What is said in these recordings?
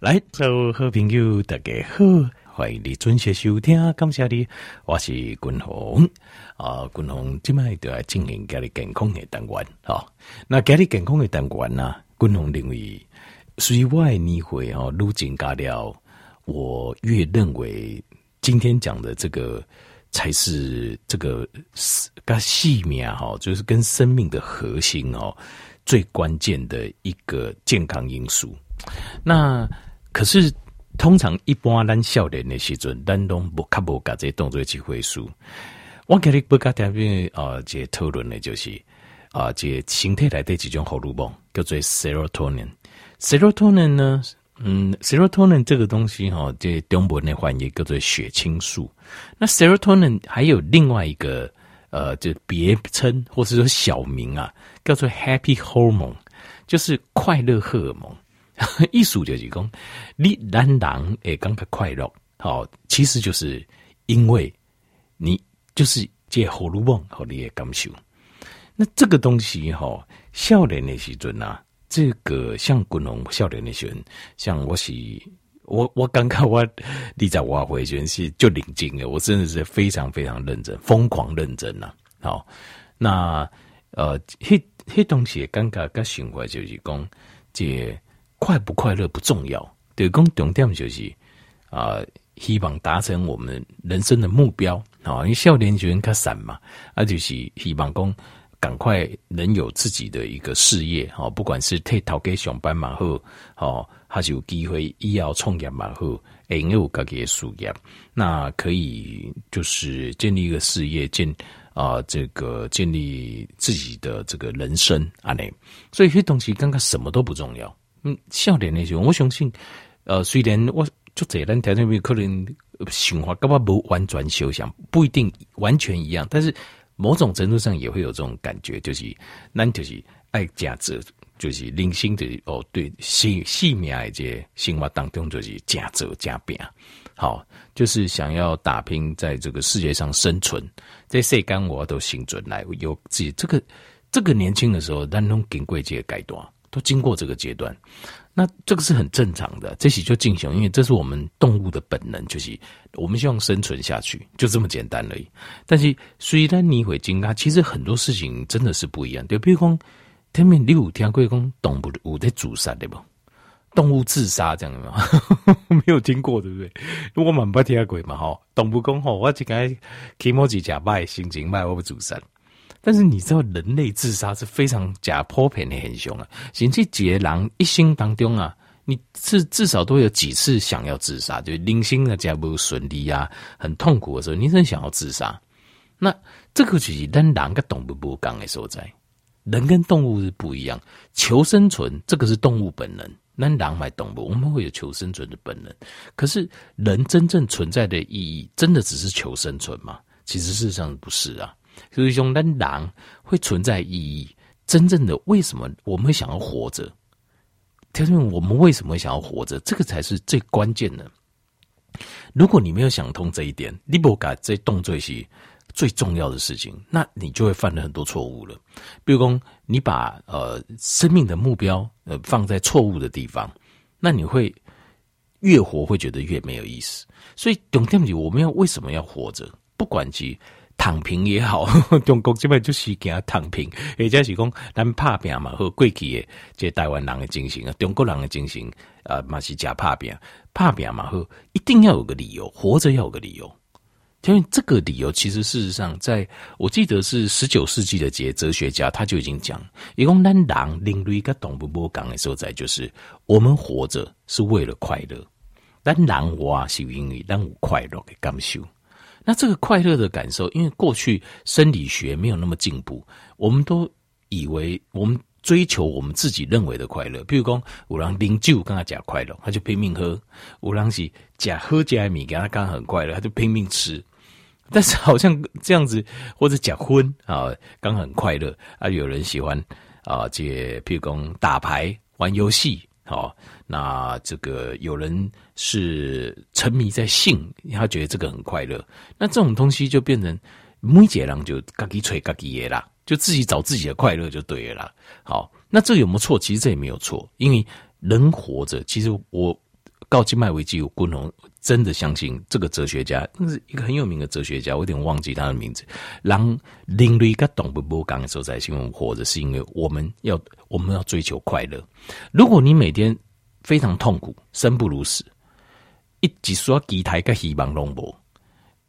来，所有好朋友大家好，欢迎你准时收听，感谢你，我是君鸿啊，君鸿今麦就来进行家里健康的单元啊。那家里健康的单元呢，君鸿认为，随外年会哦，愈增加了，我越认为今天讲的这个才是这个跟细命哈，就是跟生命的核心哦。最关键的一个健康因素，那可是通常一般咱少年的时阵，咱都不看不搞这些动作机会数。我给你不搞特别啊，这讨论的就是啊，这身体来的几种荷尔蒙叫做 serotonin。serotonin 呢，嗯，serotonin 这个东西哈，这中文的翻译叫做血清素。那 serotonin 还有另外一个。呃，就别称或者说小名啊，叫做 Happy Hormone，就是快乐荷尔蒙。意思就是讲，你让人诶感觉快乐，好，其实就是因为你就是这荷尔蒙和你的感受。那这个东西哈，少年的时阵啊，这个像滚龙少年的时阵，像我是。我我刚刚我你在我回旋是就领进了，我真的是非常非常认真，疯狂认真呐、啊。好，那呃，黑黑东西尴尬跟循环就是讲，这快不快乐不重要，对，讲重点就是啊、希望达成我们人生的目标啊。因为少年时较散嘛，啊，就是希望讲赶快能有自己的一个事业，哈，不管是替头家上班嘛好，好。还是有机会医药创业嘛？后哎，有自己的事业，那可以就是建立一个事业，建啊、这个建立自己的这个人生啊，内。所以这些东西刚刚什么都不重要。嗯，少年那些，我相信，呃，虽然我就这咱条件可能想法根本不完全相像，不一定完全一样，但是某种程度上也会有这种感觉，就是咱就是爱价值。就是零星的哦，对，细细命的这些生活当中就是加折加变，好，就是想要打拼在这个世界上生存，这世间我都心准来有自己这个这个年轻的时候，咱拢经过这个阶段，都经过这个阶段，那这个是很正常的，这些就进行，因为这是我们动物的本能，就是我们希望生存下去，就这么简单而已。但是虽然你会惊讶，其实很多事情真的是不一样，对，比如说。前面你有听过讲动物有在自杀的不？动物自杀这样的吗？没有听过，对不对？如果蛮不听过嘛，哈，动物讲吼，我这个起毛几假败，心情败，我不自杀。但是你知道，人类自杀是非常假普遍的很凶啊。甚至一个人一生当中啊，你至至少都有几次想要自杀，就零星的家不顺利啊，很痛苦的时候，你真想要自杀。那这个就是咱人跟动物不一样的所在。人跟动物是不一样，求生存这个是动物本能。那狼买动物，我们会有求生存的本能。可是人真正存在的意义，真的只是求生存吗？其实事实上不是啊。所以说，那狼会存在意义，真正的为什么我们会想要活着？条件我们为什么想要活着？这个才是最关键的。如果你没有想通这一点，你不敢这动作是。最重要的事情，那你就会犯了很多错误了。比如说，你把呃生命的目标呃放在错误的地方，那你会越活会觉得越没有意思。所以，重点是我们要为什么要活着？不管是躺平也好，中国这边就是给他躺平，或者是讲咱拍拼嘛，和过去的这台湾人的精神啊，中国人的精神啊，嘛是假拍拼，拍拼嘛，和一定要有个理由，活着要有个理由。因为这个理由，其实事实上，在我记得是十九世纪的这哲学家，他就已经讲，一共咱人另类个动物不讲的所在，就是我们活着是为了快乐。咱人活是因为咱有快乐的感受。那这个快乐的感受，因为过去生理学没有那么进步，我们都以为我们追求我们自己认为的快乐。比如说，有人喝酒跟他讲快乐，他就拼命喝；有人是假喝假米，给他刚很快乐，他就拼命吃。但是好像这样子，或者假婚啊，刚很快乐啊，有人喜欢啊，这譬如讲打牌、玩游戏，好，那这个有人是沉迷在性，他觉得这个很快乐，那这种东西就变成每个人就嘎叽吹自己的啦，就自己找自己的快乐就对了啦。好，那这有没有错？其实这也没有错，因为人活着，其实我到今麦为止，我滚红真的相信这个哲学家，那是一个很有名的哲学家，我有点忘记他的名字。让人类跟动物不刚的时候，在新闻活着，是因为我们要我们要追求快乐。如果你每天非常痛苦，生不如死，一直说期待跟希望拢无。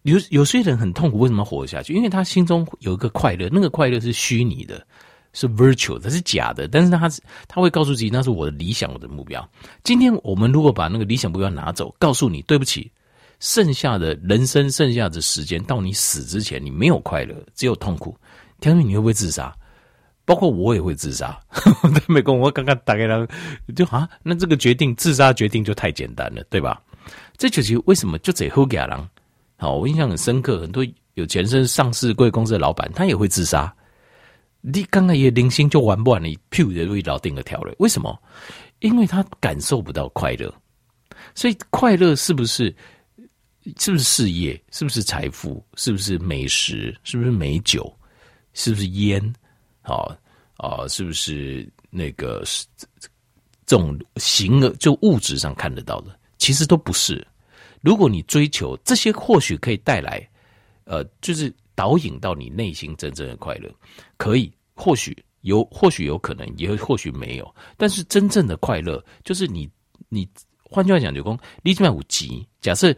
有有些人很痛苦，为什么活下去？因为他心中有一个快乐，那个快乐是虚拟的。是 virtual，它是假的，但是他他会告诉自己那是我的理想，我的目标。今天我们如果把那个理想目标拿走，告诉你对不起，剩下的人生剩下的时间到你死之前，你没有快乐，只有痛苦。天明，你会不会自杀？包括我也会自杀。在美国，我刚刚打给他，就啊，那这个决定自杀决定就太简单了，对吧？这就是为什么就这后家人。好，我印象很深刻，很多有钱人上市贵公司的老板，他也会自杀。你刚刚也零星就玩不完你，屁股的味道定个条了。为什么？因为他感受不到快乐，所以快乐是不是是不是事业？是不是财富？是不是美食？是不是美酒？是不是烟？啊啊，是不是那个这种形而就物质上看得到的？其实都不是。如果你追求这些，或许可以带来，呃，就是。导引到你内心真正的快乐，可以，或许有，或许有可能，也或许没有。但是真正的快乐，就是你，你换句话讲，就讲你这边有急，假设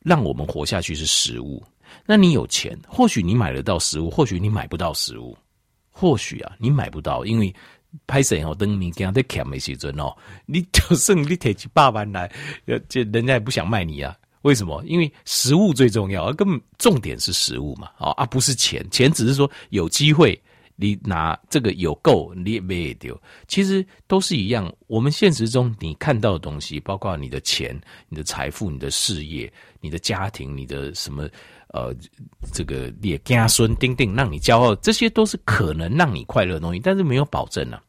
让我们活下去是食物，那你有钱，或许你买得到食物，或许你买不到食物，或许啊，你买不到，因为拍摄哦，等你给他在欠的时阵哦，你就算你提起百万来，这人家也不想卖你啊。为什么？因为食物最重要，而根本重点是食物嘛，啊，而不是钱。钱只是说有机会，你拿这个有够，你也没丢。其实都是一样。我们现实中你看到的东西，包括你的钱、你的财富、你的事业、你的家庭、你的什么呃，这个列家孙丁丁，让你骄傲，这些都是可能让你快乐的东西，但是没有保证啊。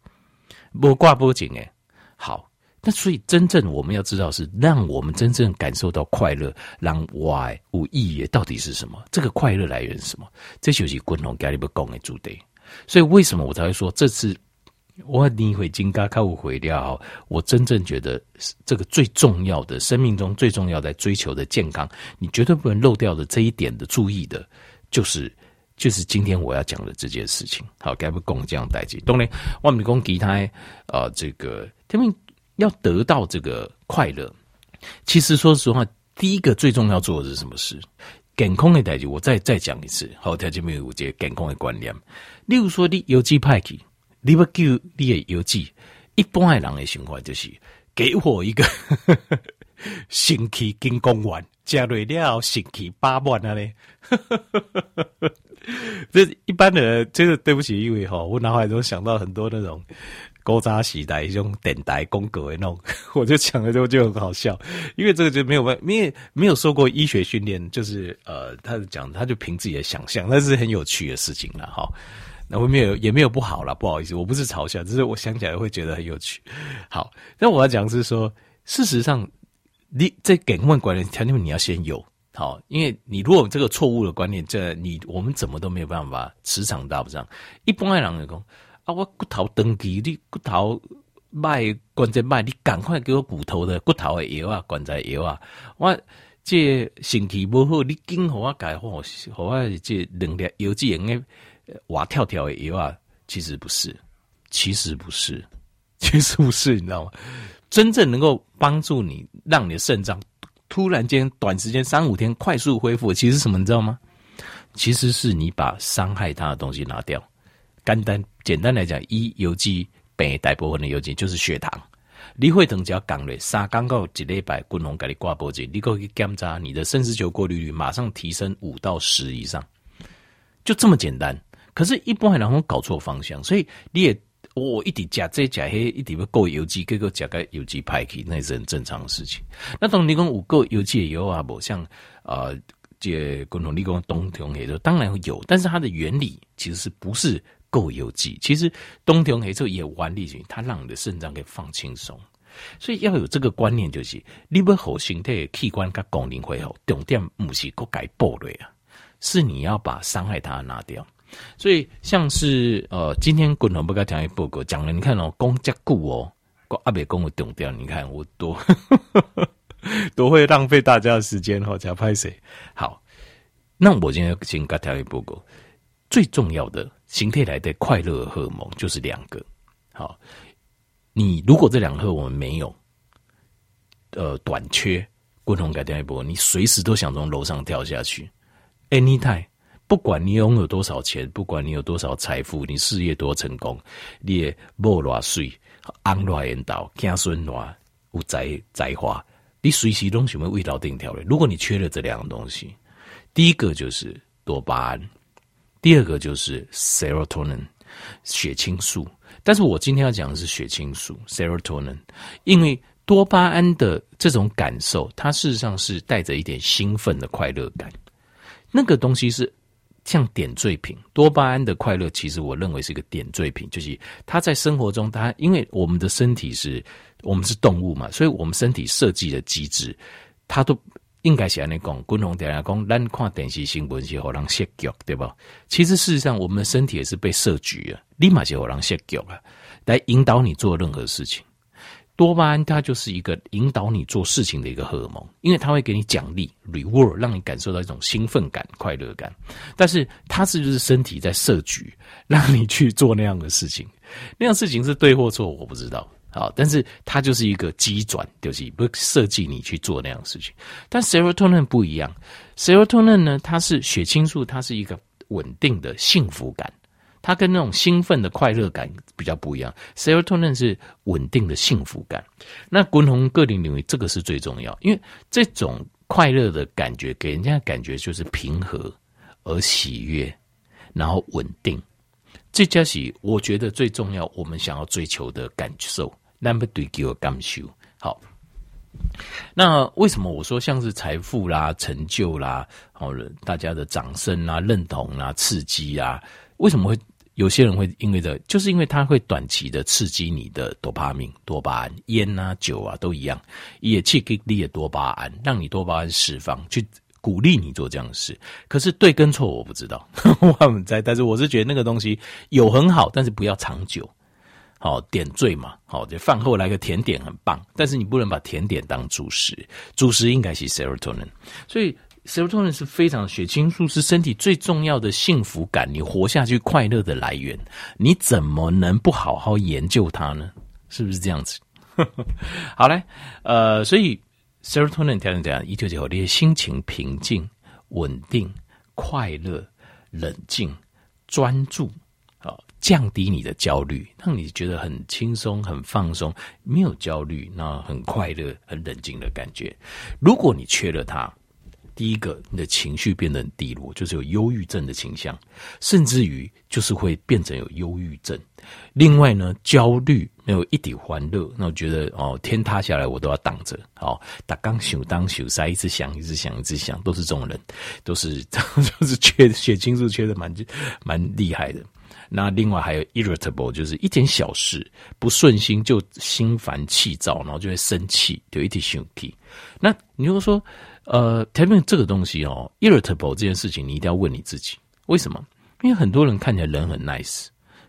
不挂不紧哎，好。那所以，真正我们要知道是让我们真正感受到快乐，让 why 无意义到底是什么？这个快乐来源是什么？这就是滚龙家里不讲的主题。所以，为什么我才会说这次我你会金刚开悟回掉？我真正觉得这个最重要的生命中最重要在追求的健康，你绝对不能漏掉的这一点的注意的，就是就是今天我要讲的这件事情。好，该不讲这样代志。当然，我们讲其他啊，这个天命。要得到这个快乐，其实说实话，第一个最重要做的是什么事？健康的代志，我再再讲一次。好，条件没有这个健康的观念。例如说，你邮寄派去，你不给你的邮寄，一般的人的想法就是给我一个 神奇金刚丸，加瑞了神奇八万啊嘞。这一般的，真的对不起，因为哈，我脑海中想到很多那种。古早时代一种电台广告的那种，我就讲了之后就很好笑，因为这个就没有办，因为没有受过医学训练，就是呃，他讲他就凭自己的想象，那是很有趣的事情了哈。那我没有也没有不好了，不好意思，我不是嘲笑，只是我想起来会觉得很有趣。好，那我要讲是说，事实上，你在给问观念条件，你要先有好，因为你如果这个错误的观念，这你我们怎么都没有办法磁场搭不上。一般的人来讲。啊！我骨头长期，你骨头卖关节卖，你赶快给我骨头的骨头的药啊，关节药啊！我这身体不好，你紧和我改好，和我这两粒有机用的活跳跳的药啊，其实不是，其实不是，其实不是，你知道吗？真正能够帮助你，让你的肾脏突然间短时间三五天快速恢复，其实什么？你知道吗？其实是你把伤害它的东西拿掉。简单简单来讲，一邮寄病大部分的邮寄就是血糖。你会等只要降了三刚到一礼拜，滚龙给你挂脖子，你可以检查你的肾丝球过滤率马上提升五到十以上，就这么简单。可是，一般人会搞错方向，所以你也我、哦、一直加这加黑，一直要够邮寄，结果加个邮寄派去，那是很正常的事情。那当你讲有够邮寄以后啊，不像呃，这滚龙你讲冬虫夏草当然会有，但是它的原理其实是不是？够有机，其实冬天黑之后也玩力气，它让你的肾脏给放轻松，所以要有这个观念，就是你不好身体器官跟功能恢复，重点不是个改暴类啊，是你要把伤害它拿掉。所以像是呃，今天滚龙不该讲一报告讲了，你看哦，公家固哦，阿伯公我懂掉，你看我多，多会浪费大家的时间哈，加拍谁？好，那我今天先跟大家报告，最重要的形态来的快乐荷尔蒙就是两个。好，你如果这两个我们没有，呃，短缺，共同改掉一波，你随时都想从楼上跳下去，anytime。不管你拥有多少钱，不管你有多少财富，你事业多成功，你也无偌水，安偌缘道，子孙偌有才才华，你随时都想要为老顶条的。如果你缺了这两个东西，第一个就是多巴胺，第二个就是 serotonin 血清素。但是我今天要讲的是血清素 serotonin，因为多巴胺的这种感受，它事实上是带着一点兴奋的快乐感，那个东西是。像点缀品，多巴胺的快乐，其实我认为是一个点缀品，就是它在生活中，它因为我们的身体是，我们是动物嘛，所以我们身体设计的机制，它都应该写那讲，共同点来讲，咱看电视新闻是好让设局，对吧？其实事实上，我们的身体也是被设局啊，立马就好让设局啊，来引导你做任何事情。多巴胺它就是一个引导你做事情的一个荷尔蒙，因为它会给你奖励 reward，让你感受到一种兴奋感、快乐感。但是它是不是身体在设局，让你去做那样的事情？那样事情是对或错，我不知道。好，但是它就是一个机转，就是不设计你去做那样的事情。但 serotonin 不一样，serotonin 呢，它是血清素，它是一个稳定的幸福感。它跟那种兴奋的快乐感比较不一样，serotonin 是稳定的幸福感。那滚红个人认为这个是最重要，因为这种快乐的感觉给人家感觉就是平和而喜悦，然后稳定。这加是我觉得最重要，我们想要追求的感受。Number 对给我感受好。那为什么我说像是财富啦、成就啦、好了大家的掌声啊、认同啊、刺激啊，为什么会？有些人会因为这，就是因为它会短期的刺激你的多巴胺、多巴胺，烟啊、酒啊都一样，也去给你的多巴胺，让你多巴胺释放，去鼓励你做这样的事。可是对跟错我不知道，我们在，但是我是觉得那个东西有很好，但是不要长久。好点缀嘛，好就饭后来个甜点很棒，但是你不能把甜点当主食，主食应该是 serotonin，所以。Serotonin 是非常血清素，是身体最重要的幸福感，你活下去快乐的来源。你怎么能不好好研究它呢？是不是这样子？好嘞，呃，所以 Serotonin 调整怎样？一九九，你心情平静、稳定、快乐、冷静、专注，降低你的焦虑，让你觉得很轻松、很放松，没有焦虑，那很快乐、很冷静的感觉。如果你缺了它。第一个，你的情绪变得很低落，就是有忧郁症的倾向，甚至于就是会变成有忧郁症。另外呢，焦虑没有一点欢乐，那我觉得哦，天塌下来我都要挡着。哦，打刚想当想塞，一直想，一直想，一直想，都是这种人，都是 就是缺血清素缺的蛮蛮厉害的。那另外还有 irritable，就是一点小事不顺心就心烦气躁，然后就会生气，就一点生气。那你如果说。呃，前面这个东西哦，irritable 这件事情，你一定要问你自己，为什么？因为很多人看起来人很 nice，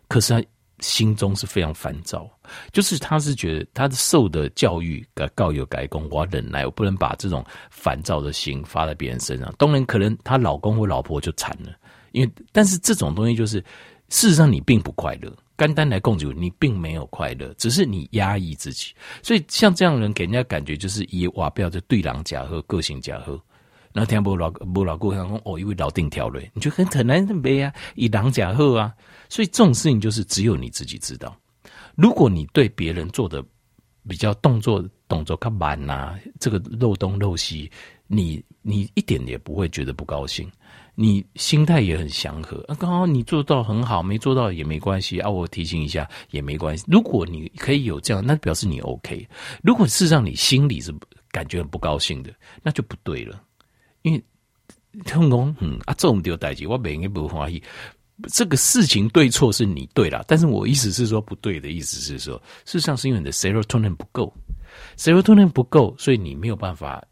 可是他心中是非常烦躁，就是他是觉得他受的教育该告有改功，我要忍耐，我不能把这种烦躁的心发在别人身上。当然，可能她老公或老婆就惨了，因为但是这种东西就是事实上你并不快乐。单单来供给你，并没有快乐，只是你压抑自己。所以像这样的人，给人家感觉就是以哇，不要就对狼假和个性假和。然后听不老不老顾讲哦，因为老定条了，你就很很难没啊，以狼假和啊。所以这种事情就是只有你自己知道。如果你对别人做的比较动作动作较慢呐，这个漏东漏西，你你一点也不会觉得不高兴。你心态也很祥和啊，刚好你做到很好，没做到也没关系啊，我提醒一下也没关系。如果你可以有这样，那表示你 OK。如果事实上你心里是感觉很不高兴的，那就不对了。因为听讲，嗯啊，这种丢代志，我每个不怀疑。这个事情对错是你对了，但是我意思是说不对的意思是说，事实上是因为你的 serotonin 不够，serotonin 不够，所以你没有办法。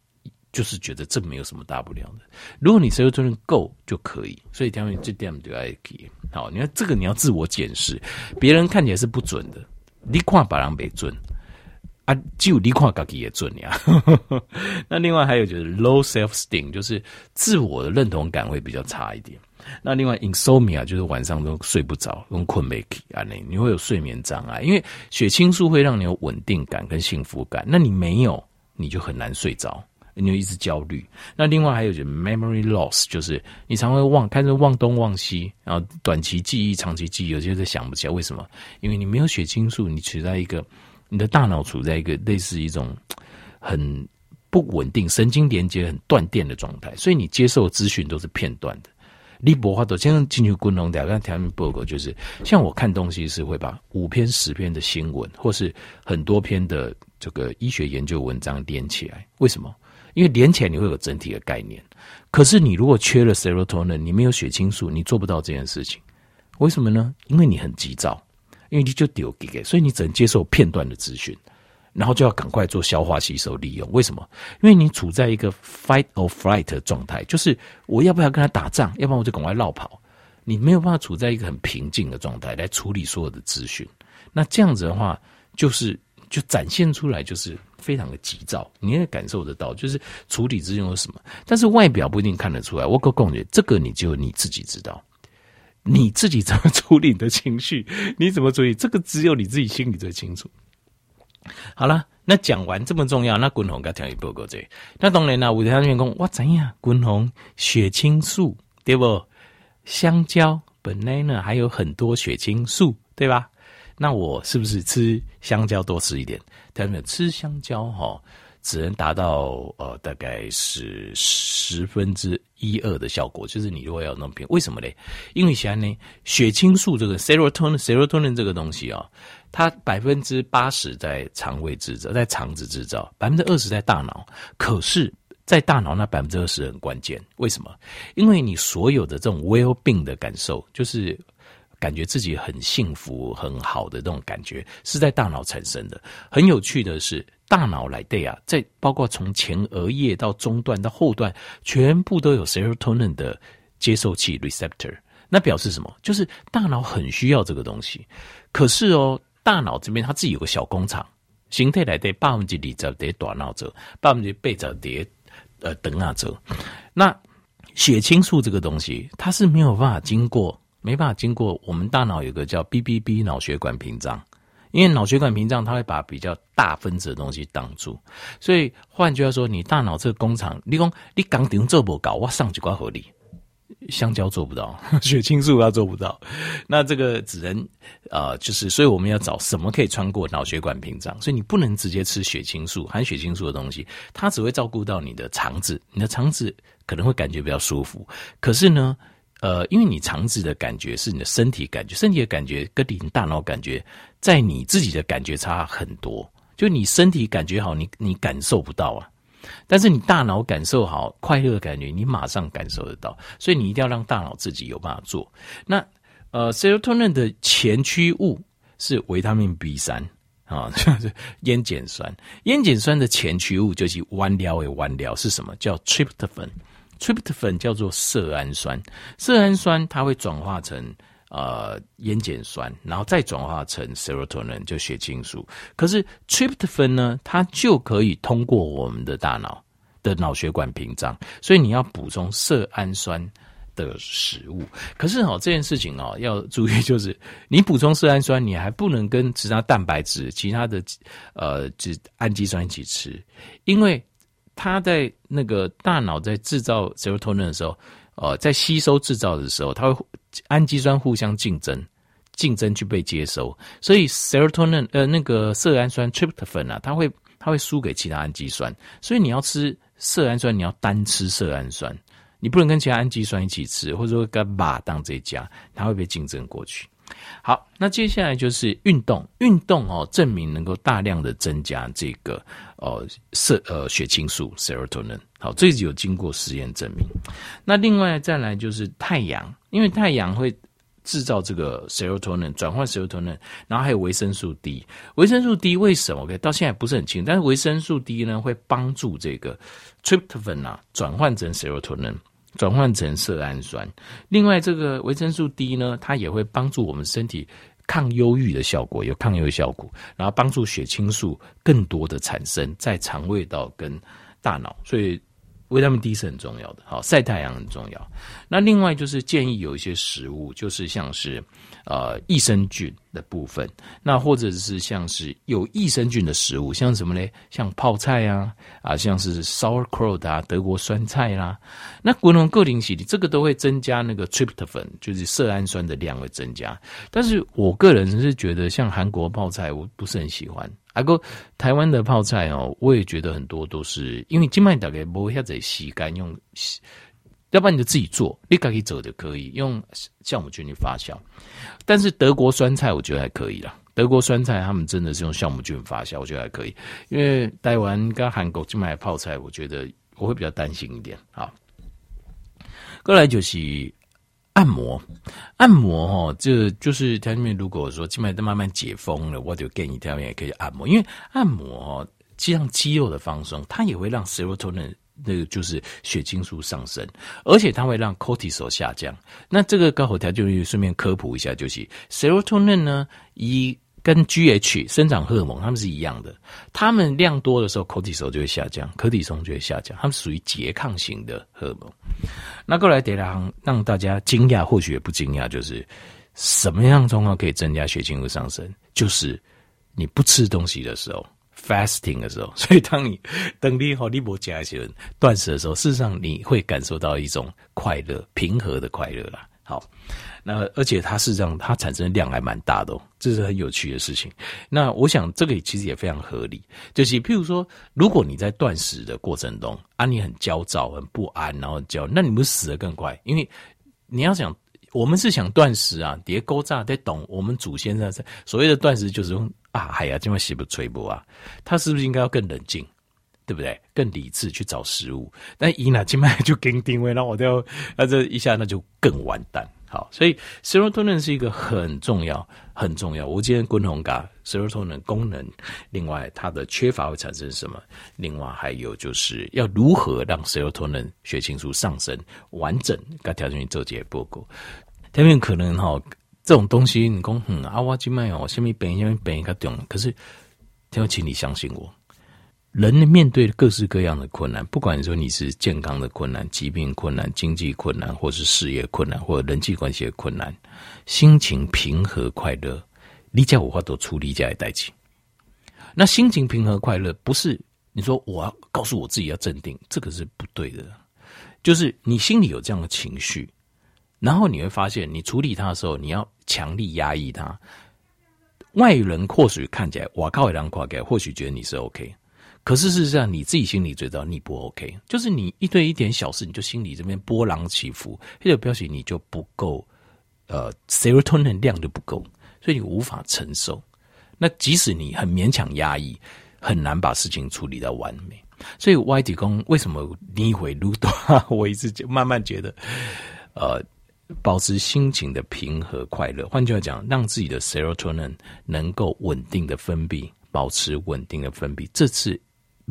就是觉得这没有什么大不了的。如果你 serotonin 够就可以，所以他们这点就爱给。好，你看这个你要自我检视，别人看起来是不准的，你看别人没准，啊，只有你看自己也准呀。那另外还有就是 low self esteem，就是自我的认同感会比较差一点。那另外 insomnia 就是晚上都睡不着，用困没起啊，你你会有睡眠障碍，因为血清素会让你有稳定感跟幸福感，那你没有，你就很难睡着，你就一直焦虑。那另外还有就是 memory loss，就是你常会忘，开始忘东忘西，然后短期记忆、长期记忆有些都想不起来，为什么？因为你没有血清素，你处在一个。你的大脑处在一个类似一种很不稳定、神经连接很断电的状态，所以你接受资讯都是片段的。立博话都像进去滚龙的，刚才面报告就是，像我看东西是会把五篇、十篇的新闻，或是很多篇的这个医学研究文章连起来。为什么？因为连起来你会有整体的概念。可是你如果缺了 serotonin，你没有血清素，你做不到这件事情。为什么呢？因为你很急躁。因为你就丢给，所以你只能接受片段的资讯，然后就要赶快做消化吸收利用。为什么？因为你处在一个 fight or flight 的状态，就是我要不要跟他打仗，要不然我就赶快落跑。你没有办法处在一个很平静的状态来处理所有的资讯。那这样子的话，就是就展现出来就是非常的急躁，你也感受得到，就是处理之中有什么，但是外表不一定看得出来。我可感觉这个你就你自己知道。你自己怎么处理你的情绪？你怎么处理？这个只有你自己心里最清楚。好了，那讲完这么重要，那滚红该听一报告这。那当然了，我听员工，我怎样？滚红血清素对不？香蕉本来呢还有很多血清素，对吧？那我是不是吃香蕉多吃一点？他们吃香蕉哈。只能达到呃大概是十分之一二的效果，就是你如果要弄平，为什么嘞？因为现在呢，血清素这个 serotonin serotonin 这个东西啊、哦，它百分之八十在肠胃制造，在肠子制造，百分之二十在大脑。可是，在大脑那百分之二十很关键，为什么？因为你所有的这种 well being 的感受，就是感觉自己很幸福、很好的这种感觉，是在大脑产生的。很有趣的是。大脑来对啊，在包括从前额叶到中段到后段，全部都有 serotonin 的接受器 receptor。那表示什么？就是大脑很需要这个东西。可是哦，大脑这边它自己有个小工厂，形态来对百分之二十在短脑这，百分之八十在呃等啊这。那血清素这个东西，它是没有办法经过，没办法经过我们大脑有个叫 BBB 脑血管屏障。因为脑血管屏障，它会把比较大分子的东西挡住，所以换句话说，你大脑这个工厂，你讲你刚顶做不搞，我上几块合理，香蕉做不到，血清素它做不到，那这个只能呃，就是所以我们要找什么可以穿过脑血管屏障，所以你不能直接吃血清素含血清素的东西，它只会照顾到你的肠子，你的肠子可能会感觉比较舒服，可是呢。呃，因为你肠子的感觉是你的身体感觉，身体的感觉跟你大脑感觉，在你自己的感觉差很多。就你身体感觉好，你你感受不到啊，但是你大脑感受好，快乐的感觉你马上感受得到。所以你一定要让大脑自己有办法做。那呃，serotonin 的前驱物是维他命 B 三啊，就 是烟碱酸。烟碱酸的前驱物就是弯料为弯料是什么？叫 tryptophan。Tryptophan 叫做色氨酸，色氨酸它会转化成呃烟碱酸，然后再转化成 serotonin 就血清素。可是 tryptophan 呢，它就可以通过我们的大脑的脑血管屏障，所以你要补充色氨酸的食物。可是哦，这件事情哦要注意，就是你补充色氨酸，你还不能跟其他蛋白质、其他的呃就氨基酸一起吃，因为。它在那个大脑在制造 serotonin 的时候，呃，在吸收制造的时候，它会氨基酸互相竞争，竞争去被接收，所以 serotonin 呃那个色氨酸 tryptophan 啊，它会它会输给其他氨基酸，所以你要吃色氨酸，你要单吃色氨酸，你不能跟其他氨基酸一起吃，或者说跟马当这一家，它会被竞争过去。好，那接下来就是运动。运动哦，证明能够大量的增加这个呃色呃血清素 serotonin。好，这有经过实验证明。那另外再来就是太阳，因为太阳会制造这个 serotonin，转换 serotonin，然后还有维生素 D。维生素 D 为什么？OK，到现在不是很清楚，但是维生素 D 呢会帮助这个 tryptophan 啊转换成 serotonin。转换成色氨酸，另外这个维生素 D 呢，它也会帮助我们身体抗忧郁的效果，有抗忧郁效果，然后帮助血清素更多的产生在肠胃道跟大脑，所以。维他命 D 是很重要的，好，晒太阳很重要。那另外就是建议有一些食物，就是像是呃益生菌的部分，那或者是像是有益生菌的食物，像什么嘞？像泡菜啊，啊，像是 sauerkraut 啊，德国酸菜啦、那滚龙个零洗涤，这个都会增加那个 tryptophan，就是色氨酸的量会增加。但是我个人是觉得，像韩国泡菜，我不是很喜欢。阿哥，台湾的泡菜哦，我也觉得很多都是因为金麦大概不会下在洗干用洗，要不然你就自己做，你可以走就可以用酵母菌去发酵。但是德国酸菜我觉得还可以啦，德国酸菜他们真的是用酵母菌发酵，我觉得还可以。因为台湾跟韩国去买泡菜，我觉得我会比较担心一点。好，过来就是。按摩，按摩哦，这就是它里面。如果说静脉都慢慢解封了，我就建议他们也可以按摩，因为按摩哦，像肌肉的放松，它也会让 serotonin 那个就是血清素上升，而且它会让 cortisol 下降。那这个高火条就顺便科普一下，就是 serotonin 呢，一。跟 GH 生长荷尔蒙，它们是一样的。它们量多的时候，cortisol 就会下降，柯蒂松就会下降。它们属于拮抗型的荷尔蒙。那过来得让让大家惊讶，或许也不惊讶，就是什么样状况可以增加血清素上升？就是你不吃东西的时候，fasting 的时候。所以当你等你和你不加一些断食的时候，事实上你会感受到一种快乐、平和的快乐啦。好。那而且它事实上它产生的量还蛮大的哦，这是很有趣的事情。那我想这个其实也非常合理，就是譬如说，如果你在断食的过程中啊，你很焦躁、很不安，然后焦，那你不死得更快？因为你要想，我们是想断食啊，叠勾炸得懂，我们祖先在所谓的断食就是用啊，哎呀，今晚洗不吹不啊，他是不是应该要更冷静，对不对？更理智去找食物？但伊娜今晚就给你定位，那我就那这一下那就更完蛋。好，所以 serotonin 是一个很重要、很重要。我今天滚红嘎 serotonin 功能，另外它的缺乏会产生什么？另外还有就是要如何让 serotonin 血清素上升完整？该调整去做这些报告。他们可能哈这种东西，你讲嗯啊，我今麦哦，下面变下面变一个懂，可是听我请你相信我。人面对各式各样的困难，不管说你是健康的困难、疾病困难、经济困难，或是事业困难，或人际关系的困难，心情平和快乐，你叫我话都处理这样代志。那心情平和快乐，不是你说我要告诉我自己要镇定，这个是不对的。就是你心里有这样的情绪，然后你会发现，你处理它的时候，你要强力压抑它。外人或许看起来，我靠，一两块给，或许觉得你是 OK。可是事实上，你自己心里知道你不 OK，就是你一对一点小事，你就心里这边波浪起伏，这个表示你就不够，呃，serotonin 量就不够，所以你无法承受。那即使你很勉强压抑，很难把事情处理到完美。所以 Y 底公为什么逆回路多？我一直就慢慢觉得，呃，保持心情的平和快乐，换句话讲，让自己的 serotonin 能够稳定的分泌，保持稳定的分泌，这次。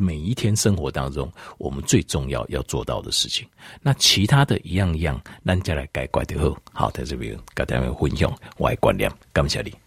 每一天生活当中，我们最重要要做到的事情，那其他的一样一样，咱再来改怪的后，好，在这边跟大家分享我的观念，感谢你。